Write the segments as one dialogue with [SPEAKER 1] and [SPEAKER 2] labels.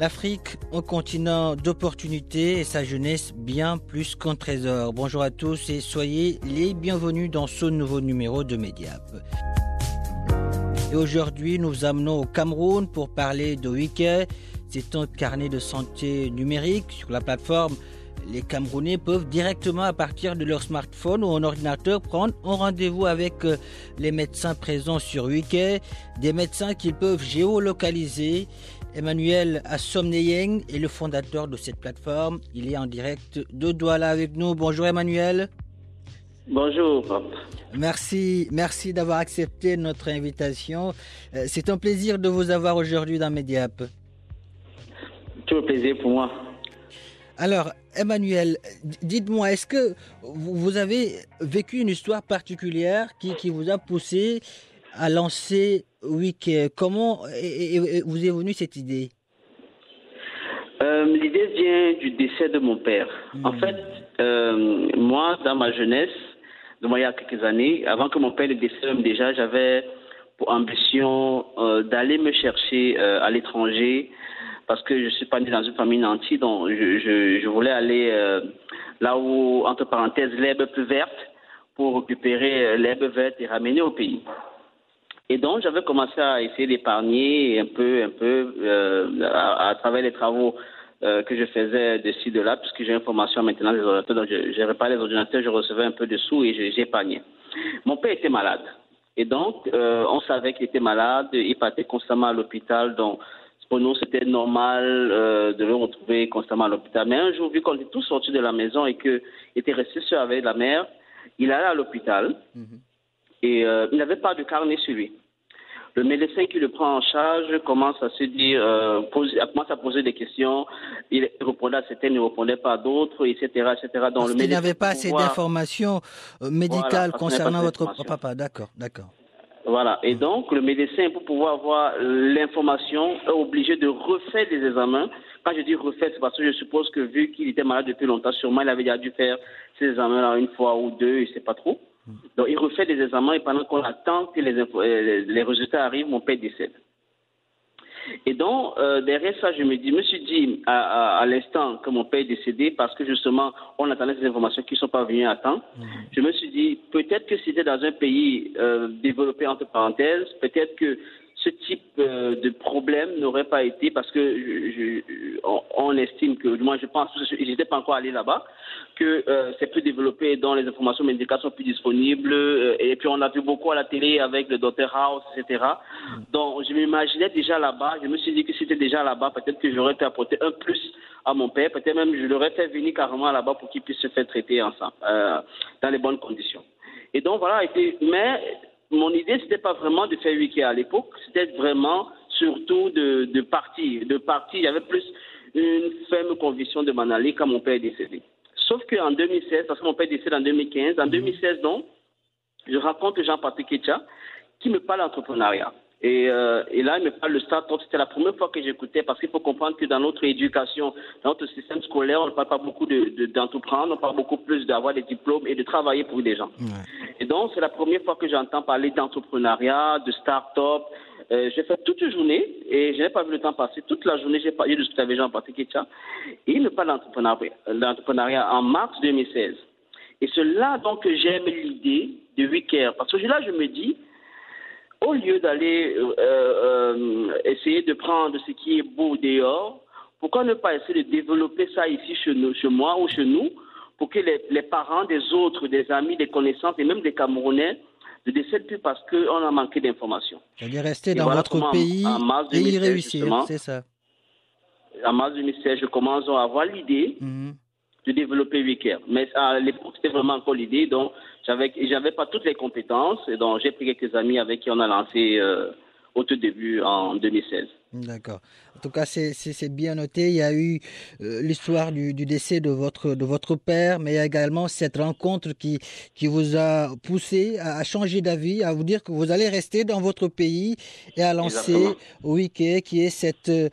[SPEAKER 1] L'Afrique, un continent d'opportunités et sa jeunesse bien plus qu'un trésor. Bonjour à tous et soyez les bienvenus dans ce nouveau numéro de Mediap. Et aujourd'hui, nous amenons au Cameroun pour parler de Wiki. C'est un carnet de santé numérique sur la plateforme. Les Camerounais peuvent directement à partir de leur smartphone ou un ordinateur prendre un rendez-vous avec euh, les médecins présents sur Wiki, des médecins qu'ils peuvent géolocaliser Emmanuel Assomneyeng est le fondateur de cette plateforme. Il est en direct de Douala avec nous. Bonjour Emmanuel.
[SPEAKER 2] Bonjour.
[SPEAKER 1] Merci, merci d'avoir accepté notre invitation. Euh, C'est un plaisir de vous avoir aujourd'hui dans Mediap.
[SPEAKER 2] Tout le plaisir pour moi.
[SPEAKER 1] Alors, Emmanuel, dites-moi, est-ce que vous vous avez vécu une histoire particulière qui, qui vous a poussé à lancer Wiki Comment vous est venue cette idée?
[SPEAKER 2] Euh, L'idée vient du décès de mon père. En fait, euh, moi, dans ma jeunesse, de moi, il y a quelques années, avant que mon père ne décède déjà, j'avais pour ambition euh, d'aller me chercher à l'étranger parce que je suis pas né dans une famille nantie, donc je, je, je voulais aller là où, entre parenthèses, l'herbe plus verte pour récupérer l'herbe verte et ramener au pays. Et donc, j'avais commencé à essayer d'épargner un peu, un peu, euh, à, à travers les travaux euh, que je faisais de ci, de là, puisque j'ai une formation maintenant des ordinateurs, donc je, je réparais les ordinateurs, je recevais un peu de sous et j'épargnais. Mon père était malade. Et donc, euh, on savait qu'il était malade, il partait constamment à l'hôpital, donc pour nous, c'était normal de le retrouver constamment à l'hôpital. Mais un jour, vu qu'on était tous sortis de la maison et qu'il était resté seul avec la mère, il allait à l'hôpital et euh, il n'avait pas de carnet sur lui. Le médecin qui le prend en charge commence à se dire, euh, pose, commence à poser des questions. Il répondait à certaines, il ne répondait pas à d'autres, etc., etc. Donc,
[SPEAKER 1] Parce
[SPEAKER 2] le médecin,
[SPEAKER 1] n'avait pas assez
[SPEAKER 2] pouvoir-
[SPEAKER 1] d'informations euh, médicales
[SPEAKER 2] Voilà,
[SPEAKER 1] concernant votre papa. D'accord, d'accord.
[SPEAKER 2] Voilà. Et donc, le médecin, pour pouvoir avoir l'information, est obligé de refaire des examens. Quand je dis refaire, c'est parce que je suppose que vu qu'il était malade depuis longtemps, sûrement il avait déjà dû faire ces examens-là une fois ou deux, il ne sait pas trop. Donc, il refait des examens et pendant qu'on attend que les, euh, les résultats arrivent, mon père décède. Et donc, euh, derrière ça, je me dis, je me suis dit à, à, à l'instant que mon père est décédé, parce que justement, on attendait ces informations qui ne sont pas venues à temps, je me suis dit, peut-être que c'était dans un pays euh, développé, entre parenthèses, peut-être que ce type euh, de problème n'aurait pas été, parce que je, je- on, estime que, moi je pense, je n'étais pas encore allé là-bas, que euh, c'est plus développé, dont les informations médicales sont plus disponibles, euh, et puis on a vu beaucoup à la télé avec le Dr House, etc. Donc je m'imaginais déjà là-bas, je me suis dit que c'était déjà là-bas, peut-être que j'aurais pu apporter un plus à mon père, peut-être même je l'aurais fait venir carrément là-bas pour qu'il puisse se faire traiter ensemble, euh, dans les bonnes conditions. Et donc voilà, mais mon idée, c'était pas vraiment de faire wiki à l'époque, c'était vraiment surtout de, de partir. De partir, il y avait plus une ferme conviction de m'en aller quand mon père est décédé. Sauf qu'en 2016, parce que mon père est décédé en 2015, en 2016, donc, je rencontre Jean-Patrick Ketcha qui me parle d'entrepreneuriat. Et, euh, et là, il me parle de start-up. C'était la première fois que j'écoutais parce qu'il faut comprendre que dans notre éducation, dans notre système scolaire, on ne parle pas beaucoup de- de- d'entreprendre, on parle beaucoup plus d'avoir des diplômes et de travailler pour des gens. Donc, c'est la première fois que j'entends parler d'entrepreneuriat, de start-up. Euh, j'ai fait toute une journée et je n'ai pas vu le temps passer. Toute la journée, j'ai parlé de ce avec Jean-Patrick Ketcha. Et il me parle d'entrepreneuriat en mars 2016. Et c'est là donc que j'aime l'idée de Wicker. Parce que là, je me dis, au lieu d'aller euh, euh, essayer de prendre ce qui est beau dehors Pourquoi ne pas essayer de développer ça ici chez, nous, chez moi ou chez nous pour que les, les parents des autres, des amis, des connaissances et même des Camerounais ne décèdent plus parce qu'on a manqué d'informations.
[SPEAKER 1] C'est-à-dire rester dans
[SPEAKER 2] voilà
[SPEAKER 1] votre pays
[SPEAKER 2] en mars
[SPEAKER 1] et y
[SPEAKER 2] 2016,
[SPEAKER 1] réussir, c'est ça.
[SPEAKER 2] À mars 2016, je commence à avoir l'idée
[SPEAKER 1] Mhm.
[SPEAKER 2] de développer WeCare. Mais à l'époque, c'était vraiment encore l'idée. Donc, j'avais, j'avais pas toutes les compétences. Et donc, j'ai pris quelques amis avec qui on a lancé euh, au tout début en 2016.
[SPEAKER 1] D'accord. En tout cas, c'est- bien noté. Il y a eu euh, l'histoire du, du décès de votre, de votre père, mais il y a également cette rencontre qui, qui vous a poussé à, à changer d'avis, à vous dire que vous allez rester dans votre pays et à lancer
[SPEAKER 2] Exactement.
[SPEAKER 1] WICE, qui est cette, euh,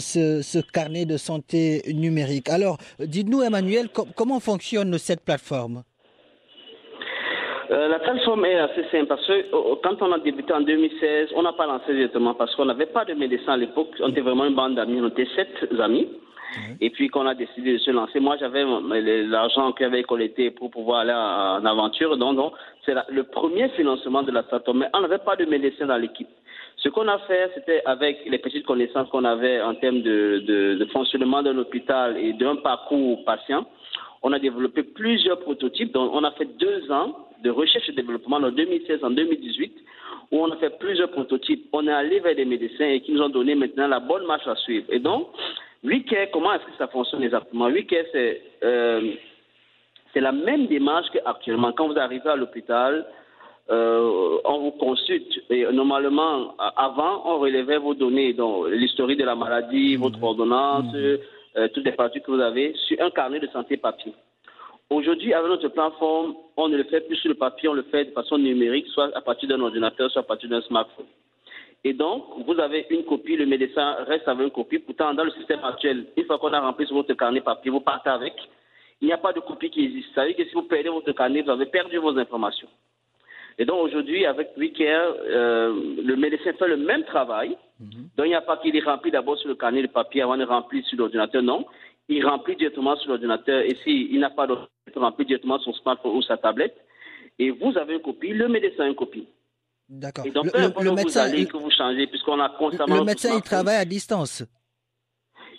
[SPEAKER 1] ce, ce carnet de santé numérique. Alors, dites-nous, Emmanuel, com- comment fonctionne cette plateforme?
[SPEAKER 2] Euh, la plateforme est assez simple parce que quand on a débuté en 2016, on n'a pas lancé directement parce qu'on n'avait pas de médecin à l'époque. On était vraiment une bande d'amis, on était sept amis. Et puis qu'on a décidé de se lancer, moi j'avais euh, l'argent que j'avais collecté pour pouvoir aller en aventure. Donc, donc c'est le premier financement de la plateforme. Mais on n'avait pas de médecin dans l'équipe. Ce qu'on a fait, c'était avec les petites connaissances qu'on avait en termes de, de, de fonctionnement d'un hôpital et d'un parcours patient, on a développé plusieurs prototypes. Donc, on a fait deux ans de recherche et développement en 2016 en 2018 où on a fait plusieurs prototypes. On est allé vers des médecins et qui nous ont donné maintenant la bonne marche à suivre. Et donc, WeCare, comment est-ce que ça fonctionne exactement? WeCare, c'est euh, la même démarche qu'actuellement. Quand vous arrivez à l'hôpital, euh, on vous consulte. Et normalement, avant, on relevait vos données, donc l'historique de la maladie, votre ordonnance, euh, toutes les parties que vous avez, sur un carnet de santé papier. Aujourd'hui, avec notre plateforme, on ne le fait plus sur le papier, on le fait de façon numérique, soit à partir d'un ordinateur, soit à partir d'un smartphone. Et donc, vous avez une copie, le médecin reste avec une copie. Pourtant, dans le système actuel, une fois qu'on a rempli sur votre carnet papier, vous partez avec. Il n'y a pas de copie qui existe. Ça veut dire que si vous perdez votre carnet, vous avez perdu vos informations. Et donc, aujourd'hui, avec WeCare, euh, le médecin fait le même travail. Donc, il n'y a pas qu'il est rempli d'abord sur le carnet de papier avant de remplir sur l'ordinateur. Non. Il remplit directement sur l'ordinateur. Et s'il n'a pas d'ordinateur, remplit directement son smartphone ou sa tablette. Et vous avez une copie, le médecin a une copie.
[SPEAKER 1] D'accord.
[SPEAKER 2] Et donc,
[SPEAKER 1] Le,
[SPEAKER 2] peu importe
[SPEAKER 1] le
[SPEAKER 2] où vous
[SPEAKER 1] médecin,
[SPEAKER 2] allez, que vous changez, puisqu'on a constamment.
[SPEAKER 1] le médecin, il travaille à distance.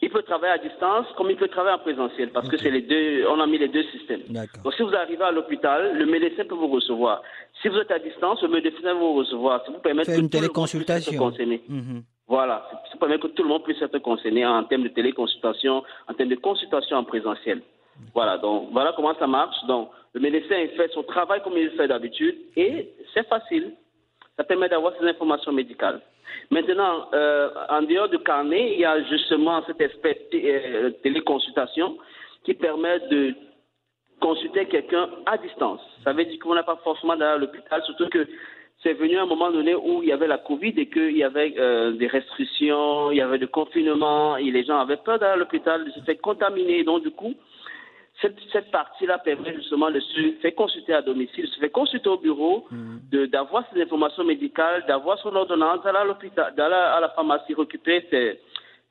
[SPEAKER 2] Il peut travailler à distance comme il peut travailler en présentiel parce que c'est les deux, on a mis les deux systèmes.
[SPEAKER 1] D'accord.
[SPEAKER 2] Donc si vous arrivez à l'hôpital, le médecin peut vous recevoir. Si vous êtes à distance, le médecin va vous recevoir. Ça vous permet
[SPEAKER 1] Faire
[SPEAKER 2] que
[SPEAKER 1] une
[SPEAKER 2] tout le monde puisse
[SPEAKER 1] téléconsultation.
[SPEAKER 2] être concerné.
[SPEAKER 1] Mhm.
[SPEAKER 2] Voilà, ça permet que tout le monde puisse être concerné en termes de téléconsultation, en termes de consultation en présentiel. Voilà, donc voilà comment ça marche. Donc le médecin fait son travail comme il le fait d'habitude et c'est facile. Ça permet d'avoir ces informations médicales. Maintenant, euh, en dehors du carnet, il y a justement cet aspect euh, téléconsultation qui permet de consulter quelqu'un à distance. Ça veut dire qu'on n'a pas forcément d'aller l'hôpital, surtout que c'est venu à un moment donné où il y avait la Covid et qu'il y avait euh, des restrictions, il y avait des confinements, et les gens avaient peur d'aller à l'hôpital, de se faire contaminer. Donc, du coup, cette, cette partie-là permet justement de se faire consulter à domicile, se faire consulter au bureau, de- d'avoir ses informations médicales, d'avoir son ordonnance, d'aller à l'hôpital, d'aller à la pharmacie, récupérer ses,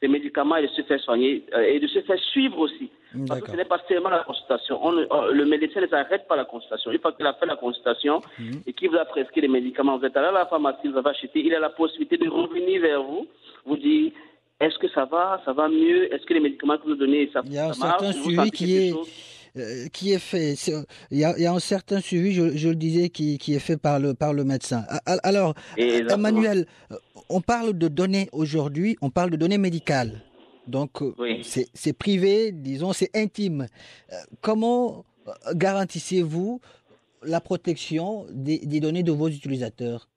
[SPEAKER 2] ses médicaments et de se faire soigner euh, et de se faire suivre aussi. Parce que ce n'est pas seulement la consultation. On euh, le médecin ne s'arrête pas la consultation. Une fois qu'il a fait la consultation et qu'il vous a prescrit les médicaments, vous êtes allé à la pharmacie, vous avez acheté, il a la possibilité de revenir vers vous, vous dire est-ce que ça va, ça va mieux, est-ce que les médicaments que vous donnez, ça,
[SPEAKER 1] Il y a un
[SPEAKER 2] marche,
[SPEAKER 1] certain suivi qui est, euh, qui est fait. Il y, a, il y a un certain suivi, je, je le disais, qui, qui est fait par le, par le médecin. Alors,
[SPEAKER 2] Exactement.
[SPEAKER 1] Emmanuel, euh, on parle de données aujourd'hui, on parle de données médicales. Donc, euh,
[SPEAKER 2] Oui.
[SPEAKER 1] c'est privé, disons, c'est intime. Comment garantissez-vous la protection des, des données de vos utilisateurs?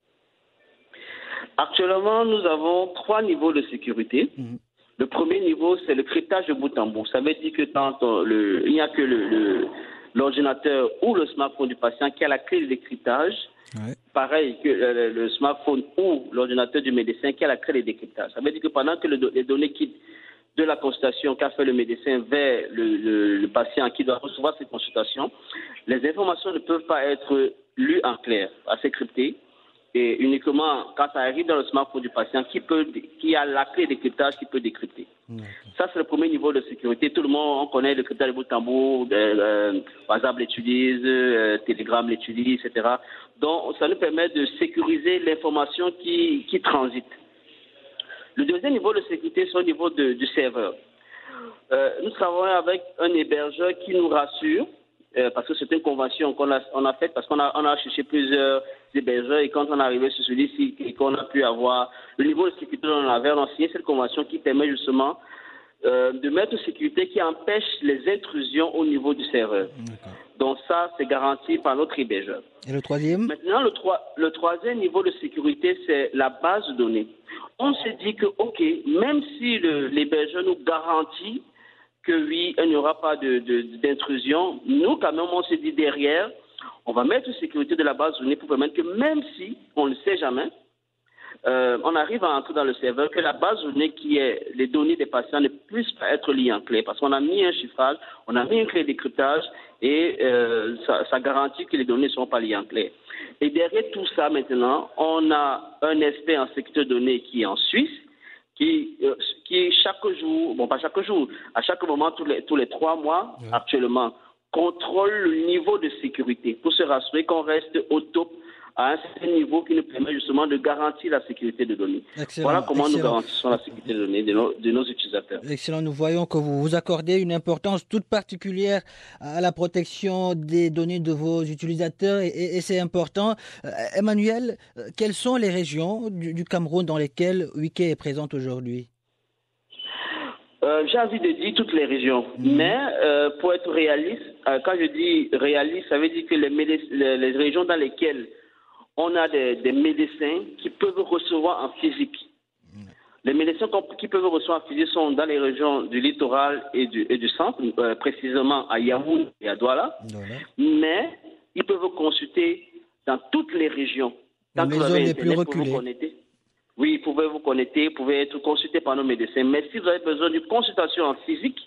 [SPEAKER 2] Actuellement, nous avons trois niveaux de sécurité.
[SPEAKER 1] Mhm.
[SPEAKER 2] Le premier niveau, c'est le cryptage de bout en bout. Ça veut dire que quand le, il n'y a que le- le- l'ordinateur ou le smartphone du patient qui a la clé de décryptage,
[SPEAKER 1] Ouais.
[SPEAKER 2] pareil que le, smartphone ou l'ordinateur du médecin qui a la clé de décryptage. Ça veut dire que pendant que les données quittent de la consultation qu'a fait le médecin vers le, le- le patient qui doit recevoir ces consultations, les informations ne peuvent pas être lues en clair, assez cryptées, et uniquement quand ça arrive dans le smartphone du patient qui, peut, qui a la clé de décryptage qui peut décrypter. Ça, c'est le premier niveau de sécurité. Tout le monde, on connaît le cryptage de bout en bout, euh, euh, WhatsApp l'utilise, euh, Telegram l'utilise, etc. Donc, ça nous permet de sécuriser l'information qui, qui transite. Le deuxième niveau de sécurité, c'est au niveau de- du serveur. Euh, nous travaillons avec un hébergeur qui nous rassure, euh, parce que c'est une convention qu'on a, on a faite, parce qu'on a, on a cherché plusieurs hébergeurs, et quand on est arrivé sur celui-ci, et qu'on a pu avoir le niveau de sécurité dont on avait, on a signé cette convention qui permet justement euh, de mettre une sécurité qui empêche les intrusions au niveau du serveur. Donc ça, c'est garanti par notre hébergeur.
[SPEAKER 1] Et le troisième?
[SPEAKER 2] Maintenant, le, le troisième niveau de sécurité, c'est la base de données. On s'est dit que, OK, même si l'hébergeur nous garantit que oui, il n'y aura pas de- de- d'intrusion, nous, quand même, on s'est dit derrière, on va mettre une sécurité de la base de données pour permettre que même si, on ne sait jamais, euh, on arrive à entrer dans le serveur, que la base de données qui est les données des patients ne puisse pas être liées en clé. Parce qu'on a mis un chiffrage, on a mis une clé de décryptage et euh, ça, ça garantit que les données ne sont pas liées en clé. Et derrière tout ça, maintenant, on a un expert en sécurité de données qui est en Suisse, qui, euh, qui chaque jour, bon pas chaque jour, à chaque moment, tous les, tous les trois mois, actuellement, contrôle le niveau de sécurité pour se rassurer qu'on reste au top à un certain niveau qui nous permet justement de garantir la sécurité de données.
[SPEAKER 1] Excellent,
[SPEAKER 2] voilà comment nous garantissons la sécurité de données de nos, de nos utilisateurs.
[SPEAKER 1] Excellent, nous voyons que vous vous accordez une importance toute particulière à la protection des données de vos utilisateurs et, et- et c'est important. Euh, Emmanuel, euh, quelles sont les régions du, du Cameroun dans lesquelles Wiki est présente aujourd'hui?
[SPEAKER 2] Euh, J'ai envie de dire toutes les régions, mais euh, pour être réaliste, euh, quand je dis réaliste, ça veut dire que les, les, les régions dans lesquelles on a des, des médecins qui peuvent recevoir en physique. Les médecins qui peuvent recevoir en physique sont dans les régions du littoral et du, et du centre, précisément à Yaoundé et à Douala, mais ils peuvent consulter dans toutes les régions.
[SPEAKER 1] Dans les zones les plus reculées.
[SPEAKER 2] Oui, vous pouvez vous connecter, vous pouvez être consulté par nos médecins. Mais si vous avez besoin d'une consultation en physique,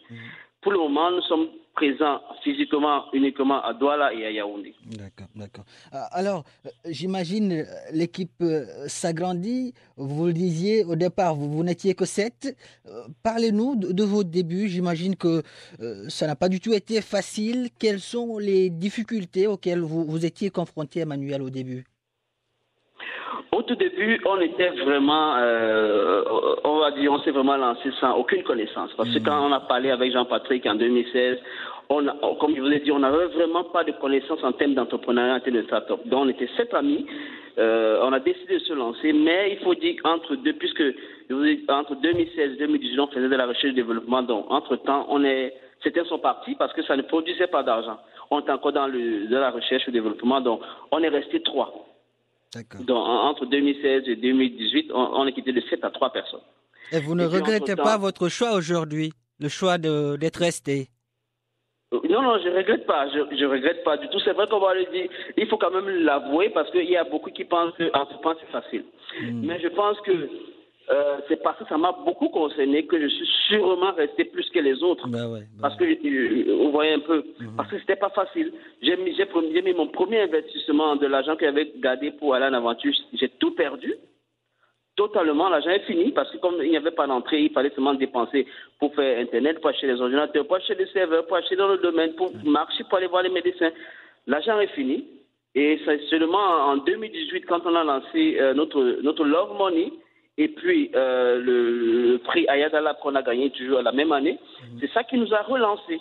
[SPEAKER 2] pour le moment, nous sommes présents physiquement uniquement à Douala et à Yaoundé.
[SPEAKER 1] D'accord, d'accord. Ah, Alors, euh, j'imagine euh, l'équipe euh, s'agrandit. Vous le disiez au départ, vous, vous n'étiez que sept. Euh, Parlez-nous de, de vos débuts. J'imagine que euh, ça n'a pas du tout été facile. Quelles sont les difficultés auxquelles vous, vous étiez confronté, Emmanuel, au début?
[SPEAKER 2] Au tout début, on était vraiment, euh, on va dire, on s'est vraiment lancé sans aucune connaissance. Parce que quand on a parlé avec Jean-Patrick en 2016, on a- comme je vous ai dit, on n'avait vraiment pas de connaissances en termes d'entrepreneuriat, en termes de start-up. Donc, on était sept amis. Euh, on a décidé de se lancer, mais il faut dire qu'entre deux, puisque je vous ai dit, entre 2016 et 2018, on faisait de la recherche et développement. Donc, entre-temps, on est, certains sont partis parce que ça ne produisait pas d'argent. On est encore dans le, de la recherche et développement. Donc, on est resté trois. Donc, en- entre 2016 et 2018, on, on est quitté de 7 à 3 personnes.
[SPEAKER 1] Et vous ne
[SPEAKER 2] Et
[SPEAKER 1] regrettez pas votre choix aujourd'hui, le choix d'être resté?
[SPEAKER 2] Euh, Non, non, je regrette pas. Je, je regrette pas du tout. C'est vrai qu'on va le dire. Il faut quand même l'avouer parce qu'il y a beaucoup qui pensent que entreprendre c'est facile. Mais je pense que euh, c'est parce que ça m'a beaucoup concerné que je suis sûrement resté plus que les autres.
[SPEAKER 1] Bah ouais, bah
[SPEAKER 2] Parce que euh, vous voyez un peu, parce que c'était pas facile. Mis, j'ai mis mon premier investissement de l'argent que j'avais gardé pour aller en aventure. J'ai tout perdu. Totalement, l'argent est fini parce que comme il n'y avait pas d'entrée, il fallait seulement dépenser pour faire Internet, pour acheter les ordinateurs, pour acheter des serveurs, pour acheter dans le domaine, pour marcher, pour aller voir les médecins. L'argent est fini. Et c'est seulement en 2018, quand on a lancé euh, notre, notre Love Money, et puis euh, le, le prix Ayadala qu'on a gagné toujours la même année, c'est ça qui nous a relancé.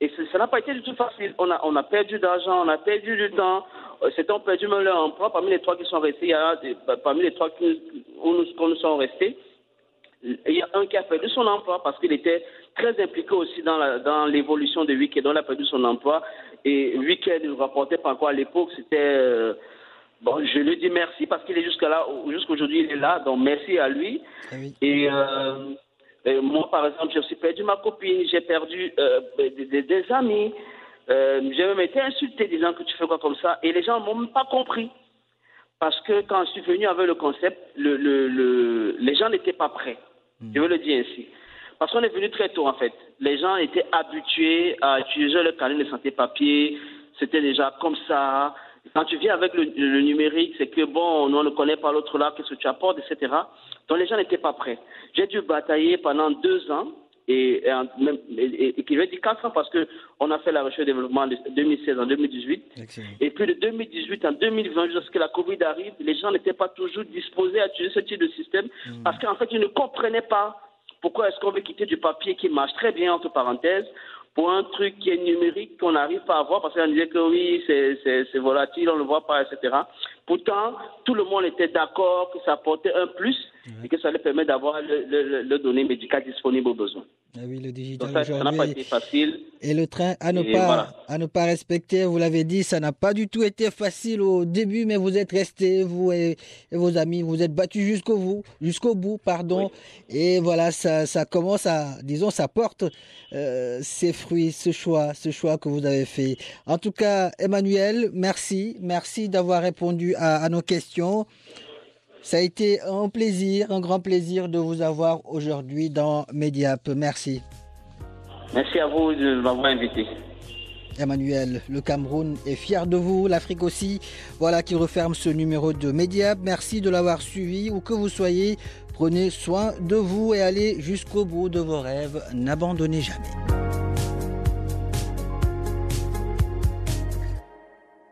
[SPEAKER 2] Et ça n'a pas été du tout facile. On a, on a perdu d'argent, on a perdu du temps. Euh, Certains ont perdu même leur emploi. Parmi les trois qui sont restés, il y a des- parmi les trois qui, nous, où nous sommes restés, il y a un qui a perdu son emploi parce qu'il était très impliqué aussi dans la- dans l'évolution de. Donc, il a perdu son emploi. Et Wiki ne nous rapportait pas encore à l'époque. C'était. euh, bon, je lui dis merci parce qu'il est jusqu'à là, jusqu'aujourd'hui, il est là. Donc, merci à lui.
[SPEAKER 1] Ah oui.
[SPEAKER 2] Et euh, euh, moi, par exemple, j'ai aussi perdu ma copine, j'ai perdu euh, des, des- des amis. Euh, j'ai même été insulté disant que tu fais quoi comme ça. Et les gens m'ont même pas compris. Parce que quand je suis venu avec le concept, le, le, le- les gens n'étaient pas prêts. Je veux le dire ainsi. Parce qu'on est venu très tôt, en fait. Les gens étaient habitués à utiliser le carnet de santé papier. C'était déjà comme ça. Quand tu viens avec le, le numérique, c'est que bon, nous, on ne connaît pas l'autre là, qu'est-ce que tu apportes, etc. Donc les gens n'étaient pas prêts. J'ai dû batailler pendant deux ans et, et, même- et, et- qui veut dire quatre ans parce que on a fait la recherche et développement de 2016 en 2018.
[SPEAKER 1] Excellent.
[SPEAKER 2] Et puis de 2018 en 2020, jusqu'à la Covid arrive, les gens n'étaient pas toujours disposés à utiliser ce type de système parce qu'en fait, ils ne comprenaient pas Pourquoi est-ce qu'on veut quitter du papier qui marche très bien, entre parenthèses, pour un truc qui est numérique qu'on n'arrive pas à voir parce qu'on disait que oui, c'est volatile, on ne le voit pas, etc. Pourtant, tout le monde était d'accord que ça apportait un plus et que ça allait permettre d'avoir le, le, données médicales disponibles aux besoins.
[SPEAKER 1] Ah oui, le digital
[SPEAKER 2] Donc ça n'a pas été facile.
[SPEAKER 1] Et le train à ne, pas, à ne pas respecter, vous l'avez dit, ça n'a pas du tout été facile au début, mais vous êtes restés, vous et, vos amis, vous êtes battus jusqu'au bout, jusqu'au bout, pardon. Et voilà, ça, ça commence à, disons, ça porte euh, ses fruits, ce choix, ce choix que vous avez fait. En tout cas, Emmanuel, merci, merci d'avoir répondu à, à nos questions. Ça a été un plaisir, un grand plaisir de vous avoir aujourd'hui dans Mediap. Merci.
[SPEAKER 2] Merci à vous de m'avoir invité.
[SPEAKER 1] Emmanuel, le Cameroun est fier de vous, l'Afrique aussi. Voilà qui referme ce numéro de Mediap. Merci de l'avoir suivi, où que vous soyez. Prenez soin de vous et allez jusqu'au bout de vos rêves. N'abandonnez jamais.